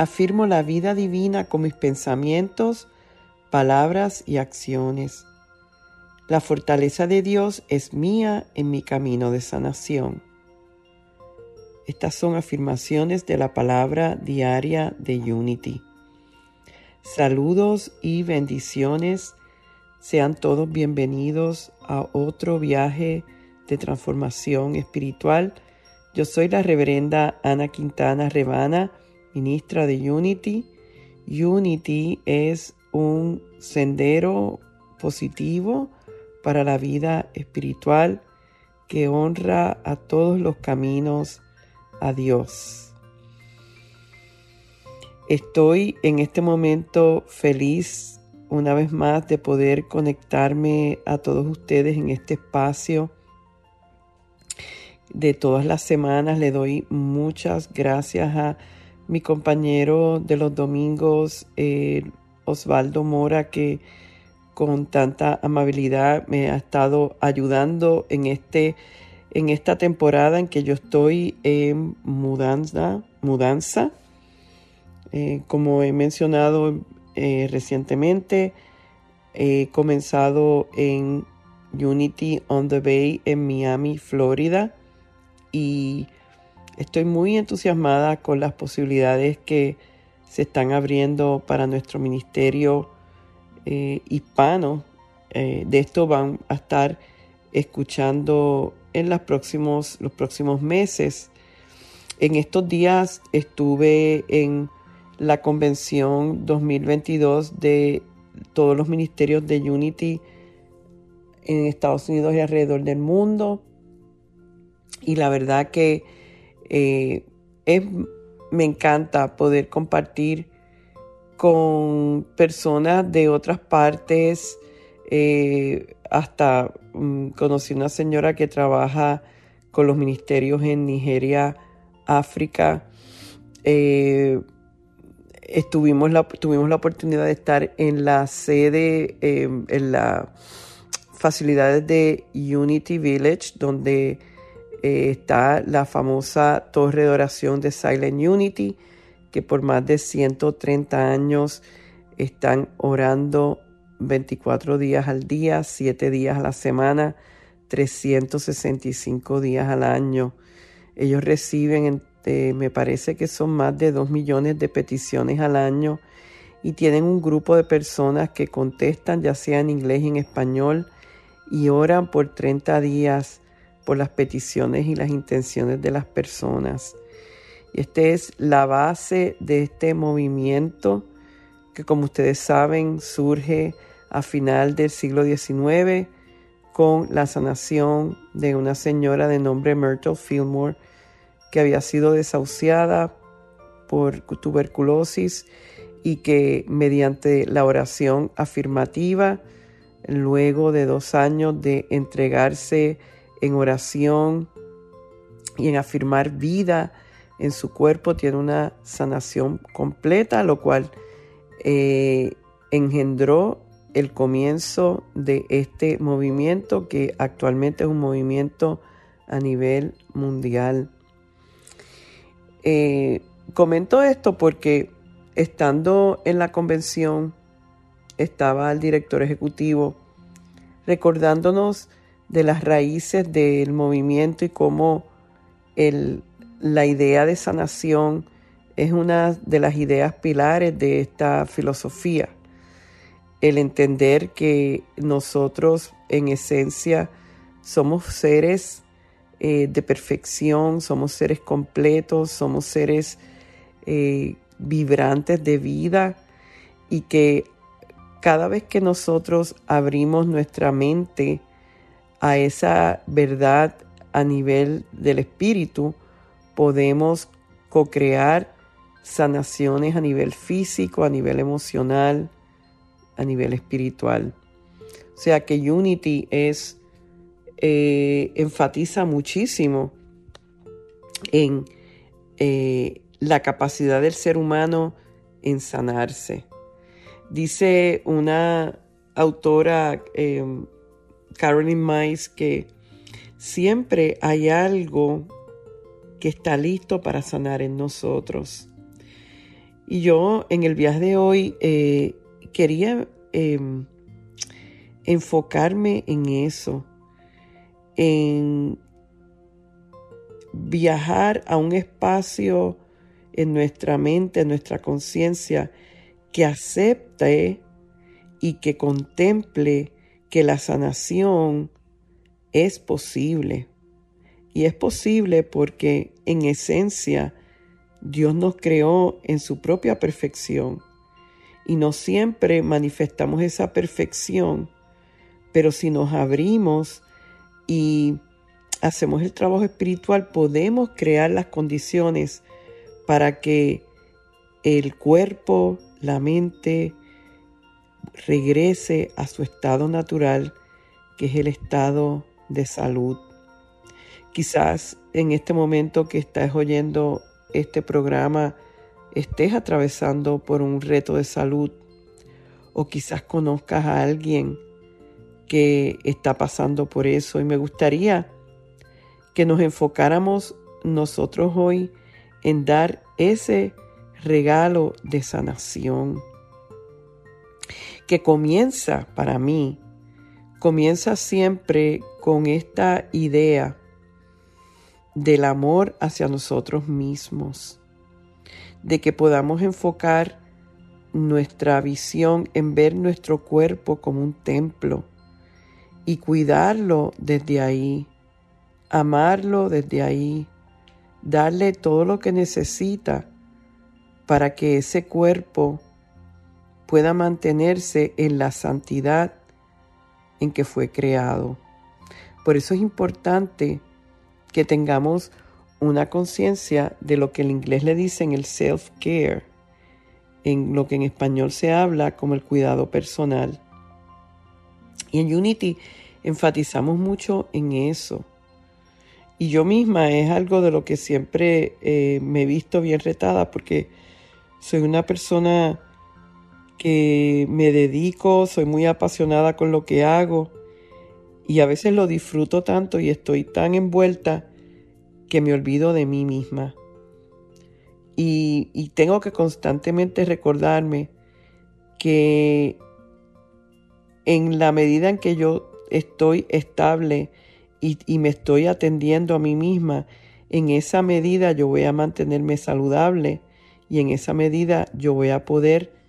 Afirmo la vida divina con mis pensamientos, palabras y acciones. La fortaleza de Dios es mía en mi camino de sanación. Estas son afirmaciones de la palabra diaria de Unity. Saludos y bendiciones. Sean todos bienvenidos a otro viaje de transformación espiritual. Yo soy la reverenda Ana Quintana Rebana ministra de Unity. Unity es un sendero positivo para la vida espiritual que honra a todos los caminos a Dios. Estoy en este momento feliz una vez más de poder conectarme a todos ustedes en este espacio de todas las semanas. Le doy muchas gracias a mi compañero de los domingos, eh, Osvaldo Mora, que con tanta amabilidad me ha estado ayudando en, este, en esta temporada en que yo estoy en mudanza. mudanza. Eh, como he mencionado eh, recientemente, he comenzado en Unity on the Bay en Miami, Florida, y Estoy muy entusiasmada con las posibilidades que se están abriendo para nuestro ministerio eh, hispano. Eh, de esto van a estar escuchando en los próximos, los próximos meses. En estos días estuve en la convención 2022 de todos los ministerios de Unity en Estados Unidos y alrededor del mundo. Y la verdad que eh, me encanta poder compartir con personas de otras partes. Eh, hasta mm, conocí una señora que trabaja con los ministerios en Nigeria, África. Eh, estuvimos tuvimos la oportunidad de estar en la sede, en las facilidades de Unity Village, donde eh, está la famosa torre de oración de Silent Unity, que por más de 130 años están orando 24 días al día, 7 días a la semana, 365 días al año. Ellos reciben, eh, me parece que son más de 2 millones de peticiones al año y tienen un grupo de personas que contestan ya sea en inglés y en español y oran por 30 días por las peticiones y las intenciones de las personas. Y esta es la base de este movimiento que como ustedes saben surge a final del siglo XIX con la sanación de una señora de nombre Myrtle Fillmore que había sido desahuciada por tuberculosis y que mediante la oración afirmativa, luego de dos años de entregarse en oración y en afirmar vida en su cuerpo, tiene una sanación completa, lo cual eh, engendró el comienzo de este movimiento que actualmente es un movimiento a nivel mundial. Eh, comento esto porque estando en la convención estaba el director ejecutivo recordándonos de las raíces del movimiento y cómo la idea de sanación es una de las ideas pilares de esta filosofía. el entender que nosotros en esencia somos seres eh, de perfección, somos seres completos, somos seres eh, vibrantes de vida y que cada vez que nosotros abrimos nuestra mente a esa verdad a nivel del espíritu, podemos co-crear sanaciones a nivel físico, a nivel emocional, a nivel espiritual. O sea que Unity es, eh, enfatiza muchísimo en eh, la capacidad del ser humano en sanarse. Dice una autora, eh, Caroline Mice, que siempre hay algo que está listo para sanar en nosotros. Y yo en el viaje de hoy eh, quería em, enfocarme en eso, en viajar a un espacio en nuestra mente, en nuestra conciencia, que acepte y que contemple que la sanación es posible. Y es posible porque en esencia Dios nos creó en su propia perfección y no siempre manifestamos esa perfección, pero si nos abrimos y hacemos el trabajo espiritual, podemos crear las condiciones para que el cuerpo, la mente, regrese a su estado natural, que es el estado de salud. Quizás en este momento que estás oyendo este programa estés atravesando por un reto de salud o quizás conozcas a alguien que está pasando por eso y me gustaría que nos enfocáramos nosotros hoy en dar ese regalo de sanación que comienza para mí, comienza siempre con esta idea del amor hacia nosotros mismos, de que podamos enfocar nuestra visión en ver nuestro cuerpo como un templo y cuidarlo desde ahí, amarlo desde ahí, darle todo lo que necesita para que ese cuerpo pueda mantenerse en la santidad en que fue creado. Por eso es importante que tengamos una conciencia de lo que en inglés le dicen el self-care, en lo que en español se habla como el cuidado personal. Y en Unity enfatizamos mucho en eso. Y yo misma es algo de lo que siempre eh, me he visto bien retada porque soy una persona que me dedico, soy muy apasionada con lo que hago y a veces lo disfruto tanto y estoy tan envuelta que me olvido de mí misma. Y, tengo que constantemente recordarme que en la medida en que yo estoy estable y, y, me estoy atendiendo a mí misma, en esa medida yo voy a mantenerme saludable y en esa medida yo voy a poder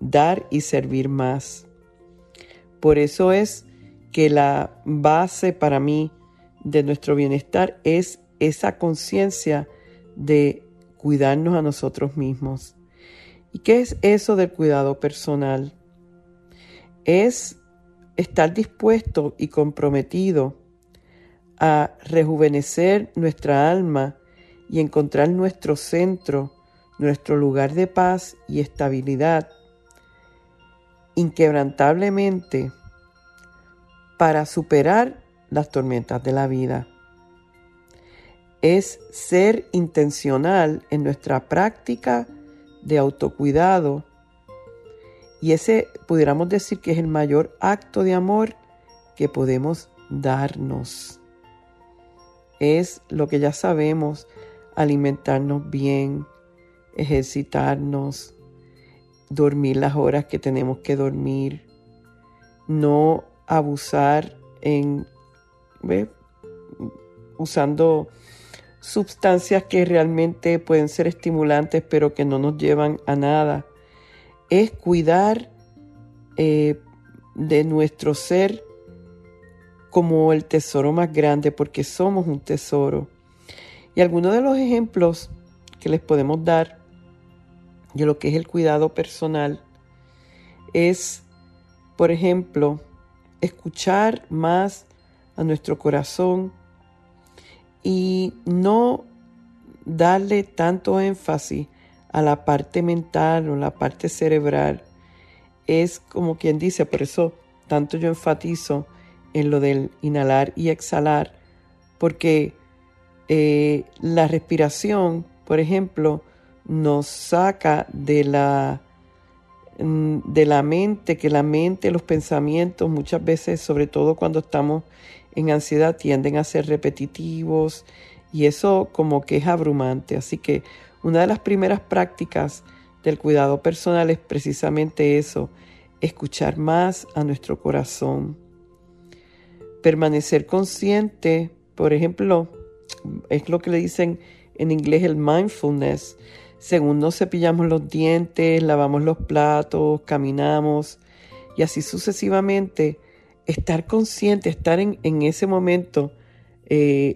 dar y servir más. Por eso es que la base para mí de nuestro bienestar es esa conciencia de cuidarnos a nosotros mismos. ¿Y qué es eso del cuidado personal? Es estar dispuesto y comprometido a rejuvenecer nuestra alma y encontrar nuestro centro, nuestro lugar de paz y estabilidad inquebrantablemente para superar las tormentas de la vida. Es ser intencional en nuestra práctica de autocuidado y ese pudiéramos decir que es el mayor acto de amor que podemos darnos. Es lo que ya sabemos, alimentarnos bien, ejercitarnos, dormir las horas que tenemos que dormir, no abusar en usando sustancias que realmente pueden ser estimulantes pero que no nos llevan a nada. Es cuidar eh, de nuestro ser como el tesoro más grande, porque somos un tesoro. Y algunos de los ejemplos que les podemos dar de lo que es el cuidado personal es, por ejemplo, escuchar más a nuestro corazón y no darle tanto énfasis a la parte mental o la parte cerebral. Es como quien dice, por eso tanto yo enfatizo en lo del inhalar y exhalar, porque eh, la respiración, por ejemplo, nos saca de la, mm, de la mente, que la mente, los pensamientos muchas veces, sobre todo cuando estamos en ansiedad, tienden a ser repetitivos y eso como que es abrumante. Así que una de las primeras prácticas del cuidado personal es precisamente eso, escuchar más a nuestro corazón. Permanecer consciente, por ejemplo, es lo que le dicen en inglés el mindfulness. Según nos cepillamos los dientes, lavamos los platos, caminamos y así sucesivamente, estar consciente, estar en, ese momento eh,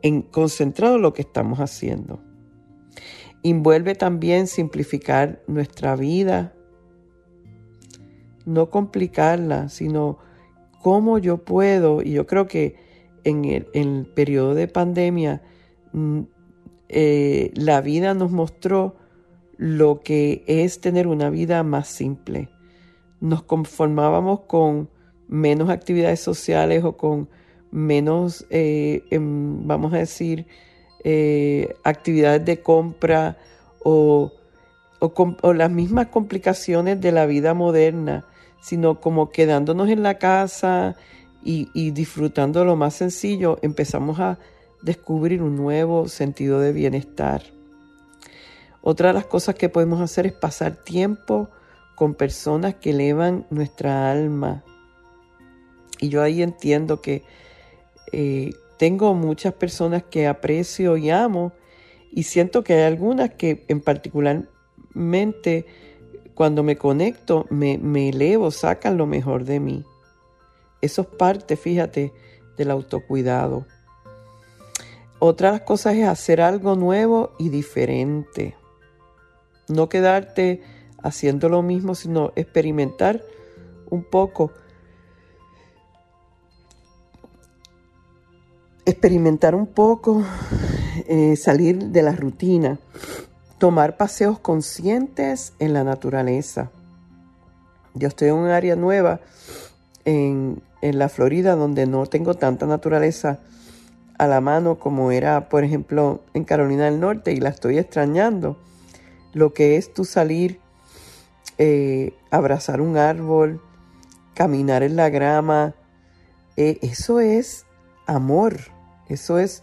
en, concentrado en lo que estamos haciendo. Envuelve también simplificar nuestra vida, no complicarla, sino cómo yo puedo, y yo creo que en el, periodo de pandemia, mm, eh, la vida nos mostró lo que es tener una vida más simple. Nos conformábamos con menos actividades sociales o con menos, eh, em, vamos a decir, eh, actividades de compra o, las mismas complicaciones de la vida moderna, sino como quedándonos en la casa y, y disfrutando lo más sencillo, empezamos a descubrir un nuevo sentido de bienestar. Otra de las cosas que podemos hacer es pasar tiempo con personas que elevan nuestra alma. Y yo ahí entiendo que eh, tengo muchas personas que aprecio y amo y siento que hay algunas que en particularmente cuando me conecto me, me elevo, sacan lo mejor de mí. Eso es parte, fíjate, del autocuidado. Otra de las cosas es hacer algo nuevo y diferente. No quedarte haciendo lo mismo, sino experimentar un poco experimentar un poco, eh, salir de la rutina, tomar paseos conscientes en la naturaleza. Yo estoy en un área nueva en, en la Florida donde no tengo tanta naturaleza a la mano como era, por ejemplo, en Carolina del Norte y la estoy extrañando. Lo que es tu salir, eh, abrazar un árbol, caminar en la grama, eh, eso es amor. Eso es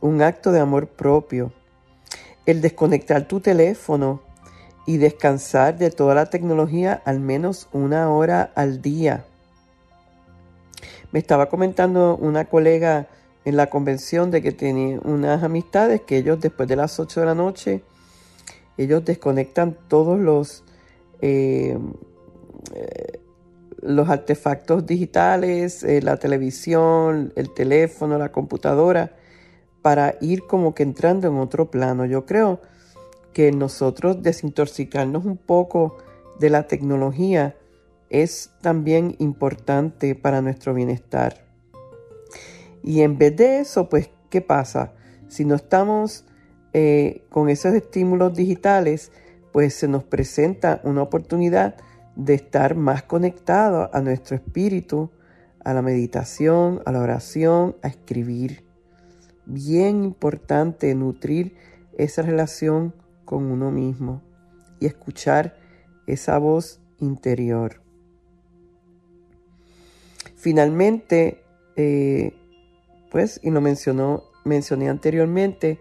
un acto de amor propio. El desconectar tu teléfono y descansar de toda la tecnología al menos una hora al día. Me estaba comentando una colega en la convención de que tiene unas amistades que ellos después de las 8 de la noche, ellos desconectan todos los, eh, eh, los artefactos digitales, eh, la televisión, el teléfono, la computadora, para ir como que entrando en otro plano. Yo creo que nosotros desintoxicarnos un poco de la tecnología es también importante para nuestro bienestar. Y en vez de eso, pues, ¿qué pasa? Si no estamos eh, con esos estímulos digitales, pues se nos presenta una oportunidad de estar más conectado a nuestro espíritu, a la meditación, a la oración, a escribir. Bien importante nutrir esa relación con uno mismo y escuchar esa voz interior. Finalmente, eh, pues, y lo mencionó, mencioné anteriormente,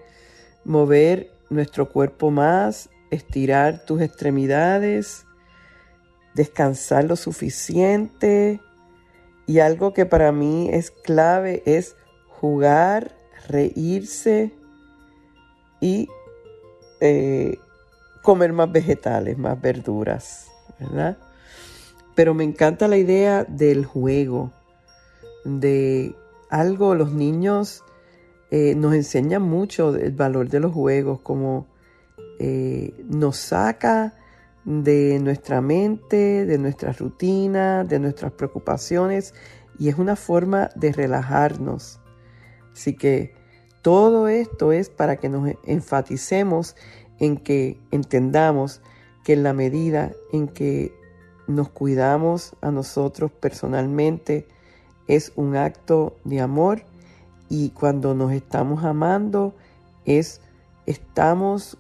mover nuestro cuerpo más, estirar tus extremidades, descansar lo suficiente. Y algo que para mí es clave es jugar, reírse y eh, comer más vegetales, más verduras, ¿verdad? Pero me encanta la idea del juego, de algo, los niños eh, nos enseñan mucho el valor de los juegos, como eh, nos saca de nuestra mente, de nuestra rutina, de nuestras preocupaciones y es una forma de relajarnos. Así que todo esto es para que nos enfaticemos en que entendamos que en la medida en que nos cuidamos a nosotros personalmente es un acto de amor y cuando nos estamos amando es estamos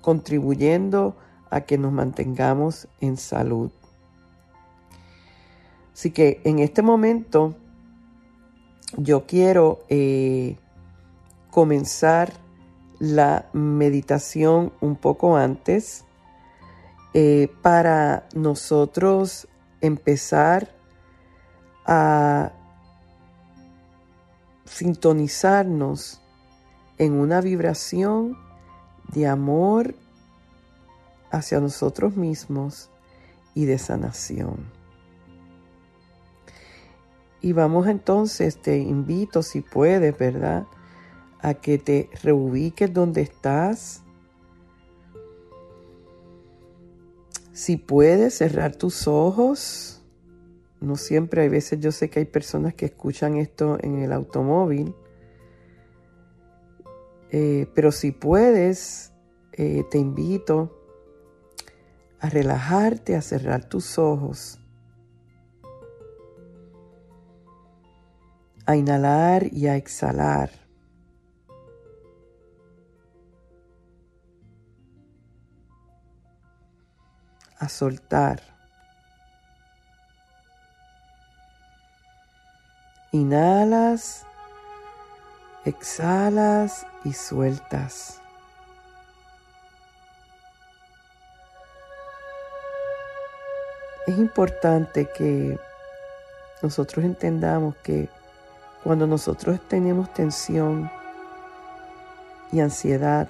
contribuyendo a que nos mantengamos en salud. Así que en este momento yo quiero eh, comenzar la meditación un poco antes eh, para nosotros empezar a sintonizarnos en una vibración de amor hacia nosotros mismos y de sanación. Y vamos entonces, te invito si puedes, ¿verdad? A que te reubiques donde estás. Si puedes cerrar tus ojos. No siempre, hay veces yo sé que hay personas que escuchan esto en el automóvil. Eh, pero si puedes, eh, te invito a relajarte, a cerrar tus ojos, a inhalar y a exhalar. A soltar. Inhalas, exhalas y sueltas. es importante que nosotros entendamos que cuando nosotros tenemos tensión y ansiedad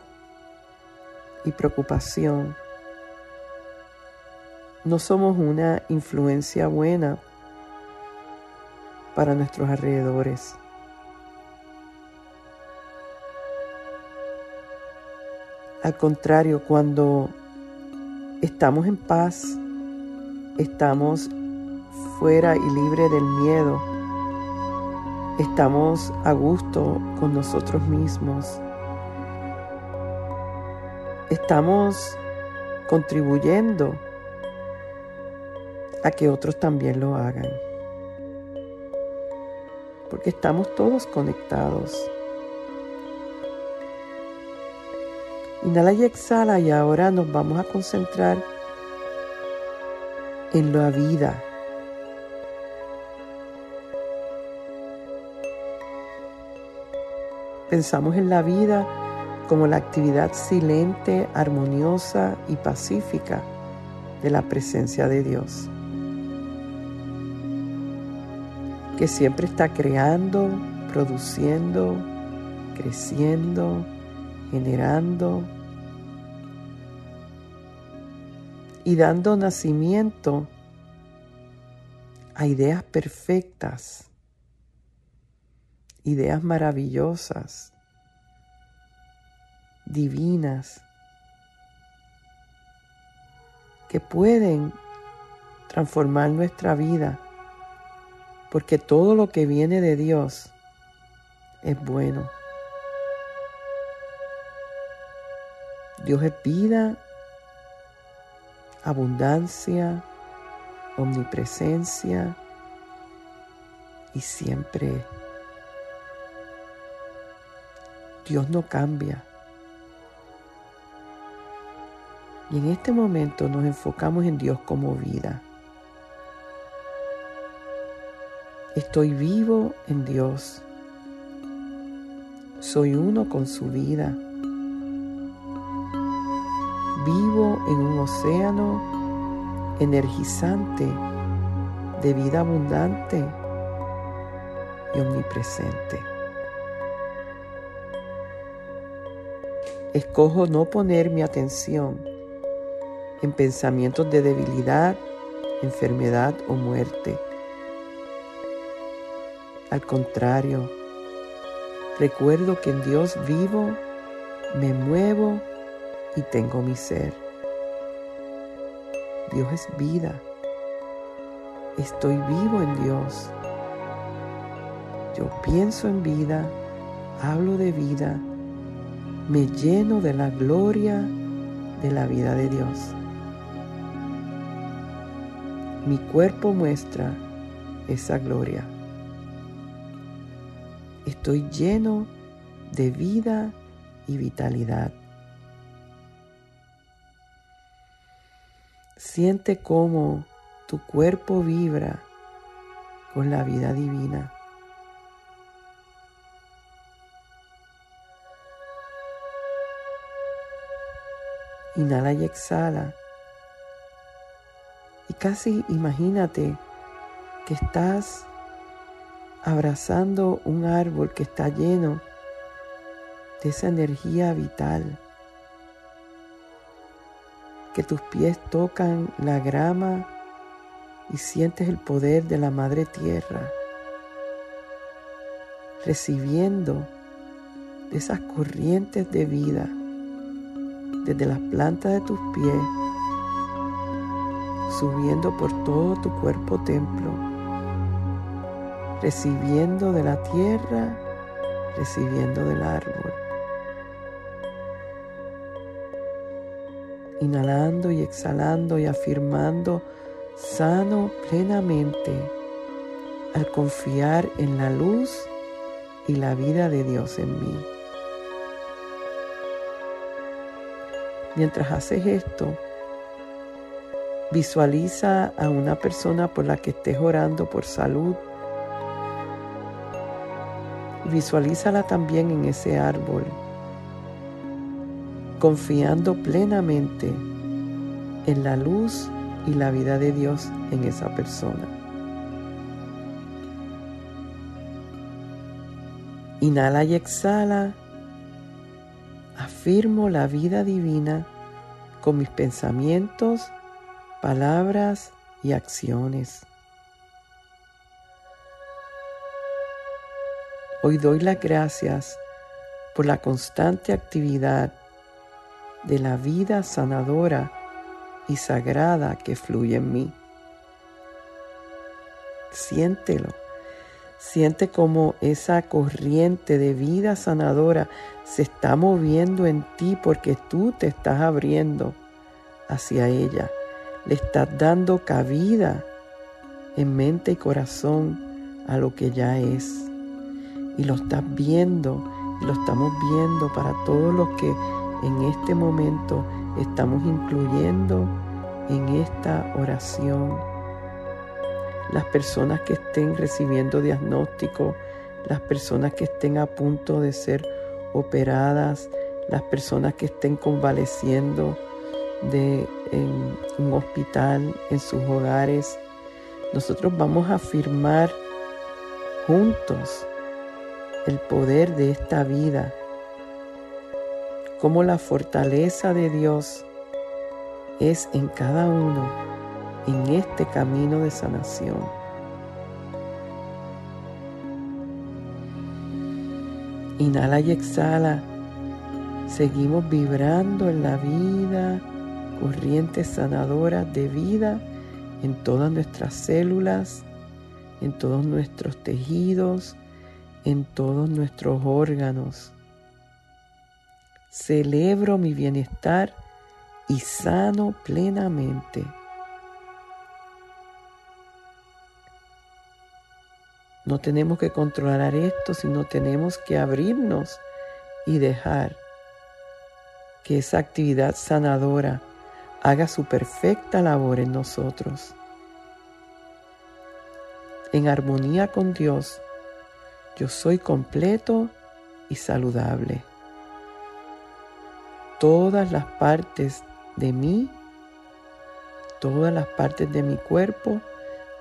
y preocupación, no somos una influencia buena para nuestros alrededores. Al contrario, cuando estamos en paz, estamos fuera y libre del miedo, estamos a gusto con nosotros mismos, estamos contribuyendo a que otros también lo hagan, porque estamos todos conectados. Inhala y exhala y ahora nos vamos a concentrar en la vida. Pensamos en la vida como la actividad silente, armoniosa y pacífica de la presencia de Dios, que siempre está creando, produciendo, creciendo, generando, y dando nacimiento a ideas perfectas, ideas maravillosas, divinas, que pueden transformar nuestra vida, porque todo lo que viene de Dios es bueno. Dios es vida abundancia, omnipresencia y siempre. Dios no cambia. Y en este momento nos enfocamos en Dios como vida. Estoy vivo en Dios. Soy uno con su vida. Vivo en un océano energizante de vida abundante y omnipresente. Escojo no poner mi atención en pensamientos de debilidad enfermedad o muerte. Al contrario, recuerdo que en Dios vivo, me muevo y tengo mi ser. Dios es vida. Estoy vivo en Dios. Yo pienso en vida, hablo de vida, me lleno de la gloria de la vida de Dios. Mi cuerpo muestra esa gloria. Estoy lleno de vida y vitalidad. Siente cómo tu cuerpo vibra con la vida divina. Inhala y exhala. Y casi imagínate que estás abrazando un árbol que está lleno de esa energía vital. Que tus pies tocan la grama y sientes el poder de la madre tierra, recibiendo esas corrientes de vida desde las plantas de tus pies, subiendo por todo tu cuerpo templo, recibiendo de la tierra, recibiendo del árbol. inhalando y exhalando y afirmando sano plenamente al confiar en la luz y la vida de Dios en mí. Mientras haces esto, visualiza a una persona por la que estés orando por salud. Visualízala también en ese árbol confiando plenamente en la luz y la vida de Dios en esa persona. Inhala y exhala. Afirmo la vida divina con mis pensamientos, palabras y acciones. Hoy doy las gracias por la constante actividad de la vida sanadora y sagrada que fluye en mí. Siéntelo. Siente como esa corriente de vida sanadora se está moviendo en ti porque tú te estás abriendo hacia ella. Le estás dando cabida en mente y corazón a lo que ya es. Y lo estás viendo y lo estamos viendo para todos los que en este momento estamos incluyendo en esta oración las personas que estén recibiendo diagnóstico, las personas que estén a punto de ser operadas, las personas que estén convaleciendo de en un hospital, en sus hogares. Nosotros vamos a afirmar juntos el poder de esta vida como la fortaleza de Dios es en cada uno en este camino de sanación. Inhala y exhala. Seguimos vibrando en la vida, corrientes sanadoras de vida en todas nuestras células, en todos nuestros tejidos, en todos nuestros órganos. Celebro mi bienestar y sano plenamente. No tenemos que controlar esto, sino tenemos que abrirnos y dejar que esa actividad sanadora haga su perfecta labor en nosotros. En armonía con Dios, yo soy completo y saludable todas las partes de mí, todas las partes de mi cuerpo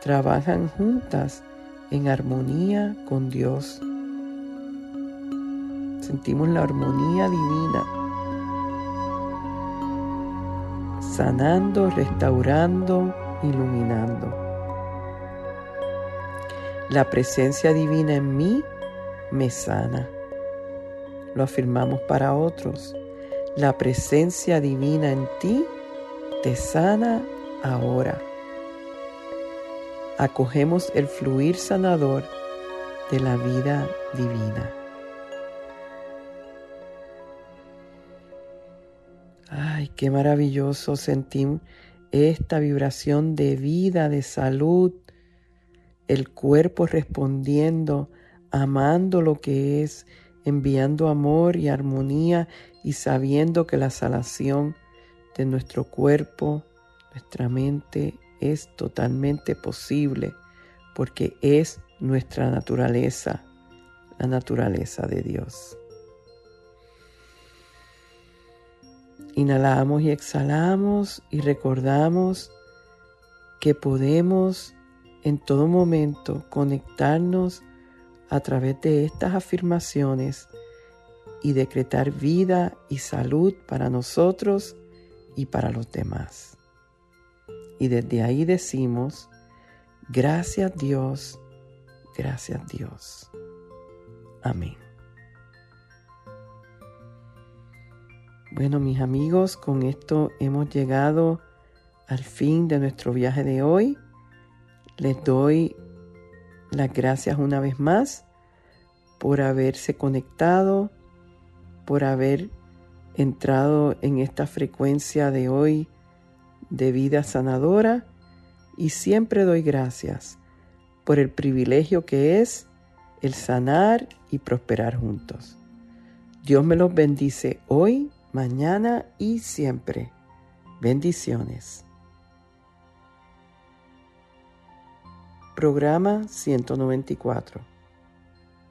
trabajan juntas en armonía con Dios. Sentimos la armonía divina, sanando, restaurando iluminando. La presencia divina en mí me sana. Lo afirmamos para otros. La presencia divina en ti te sana ahora. Acogemos el fluir sanador de la vida divina. Ay, qué maravilloso sentir esta vibración de vida, de salud, el cuerpo respondiendo, amando lo que es, enviando amor y armonía y sabiendo que la salación de nuestro cuerpo, nuestra mente es totalmente posible porque es nuestra naturaleza, la naturaleza de Dios. Inhalamos y exhalamos y recordamos que podemos en todo momento conectarnos a través de estas afirmaciones y decretar vida y salud para nosotros y para los demás. Y desde ahí decimos, gracias Dios, gracias Dios. Amén. Bueno, mis amigos, con esto hemos llegado al fin de nuestro viaje de hoy. Les doy las gracias una vez más por haberse conectado, por haber entrado en esta frecuencia de hoy de vida sanadora y siempre doy gracias por el privilegio que es el sanar y prosperar juntos. Dios me los bendice hoy mañana y siempre. Bendiciones. Programa 194.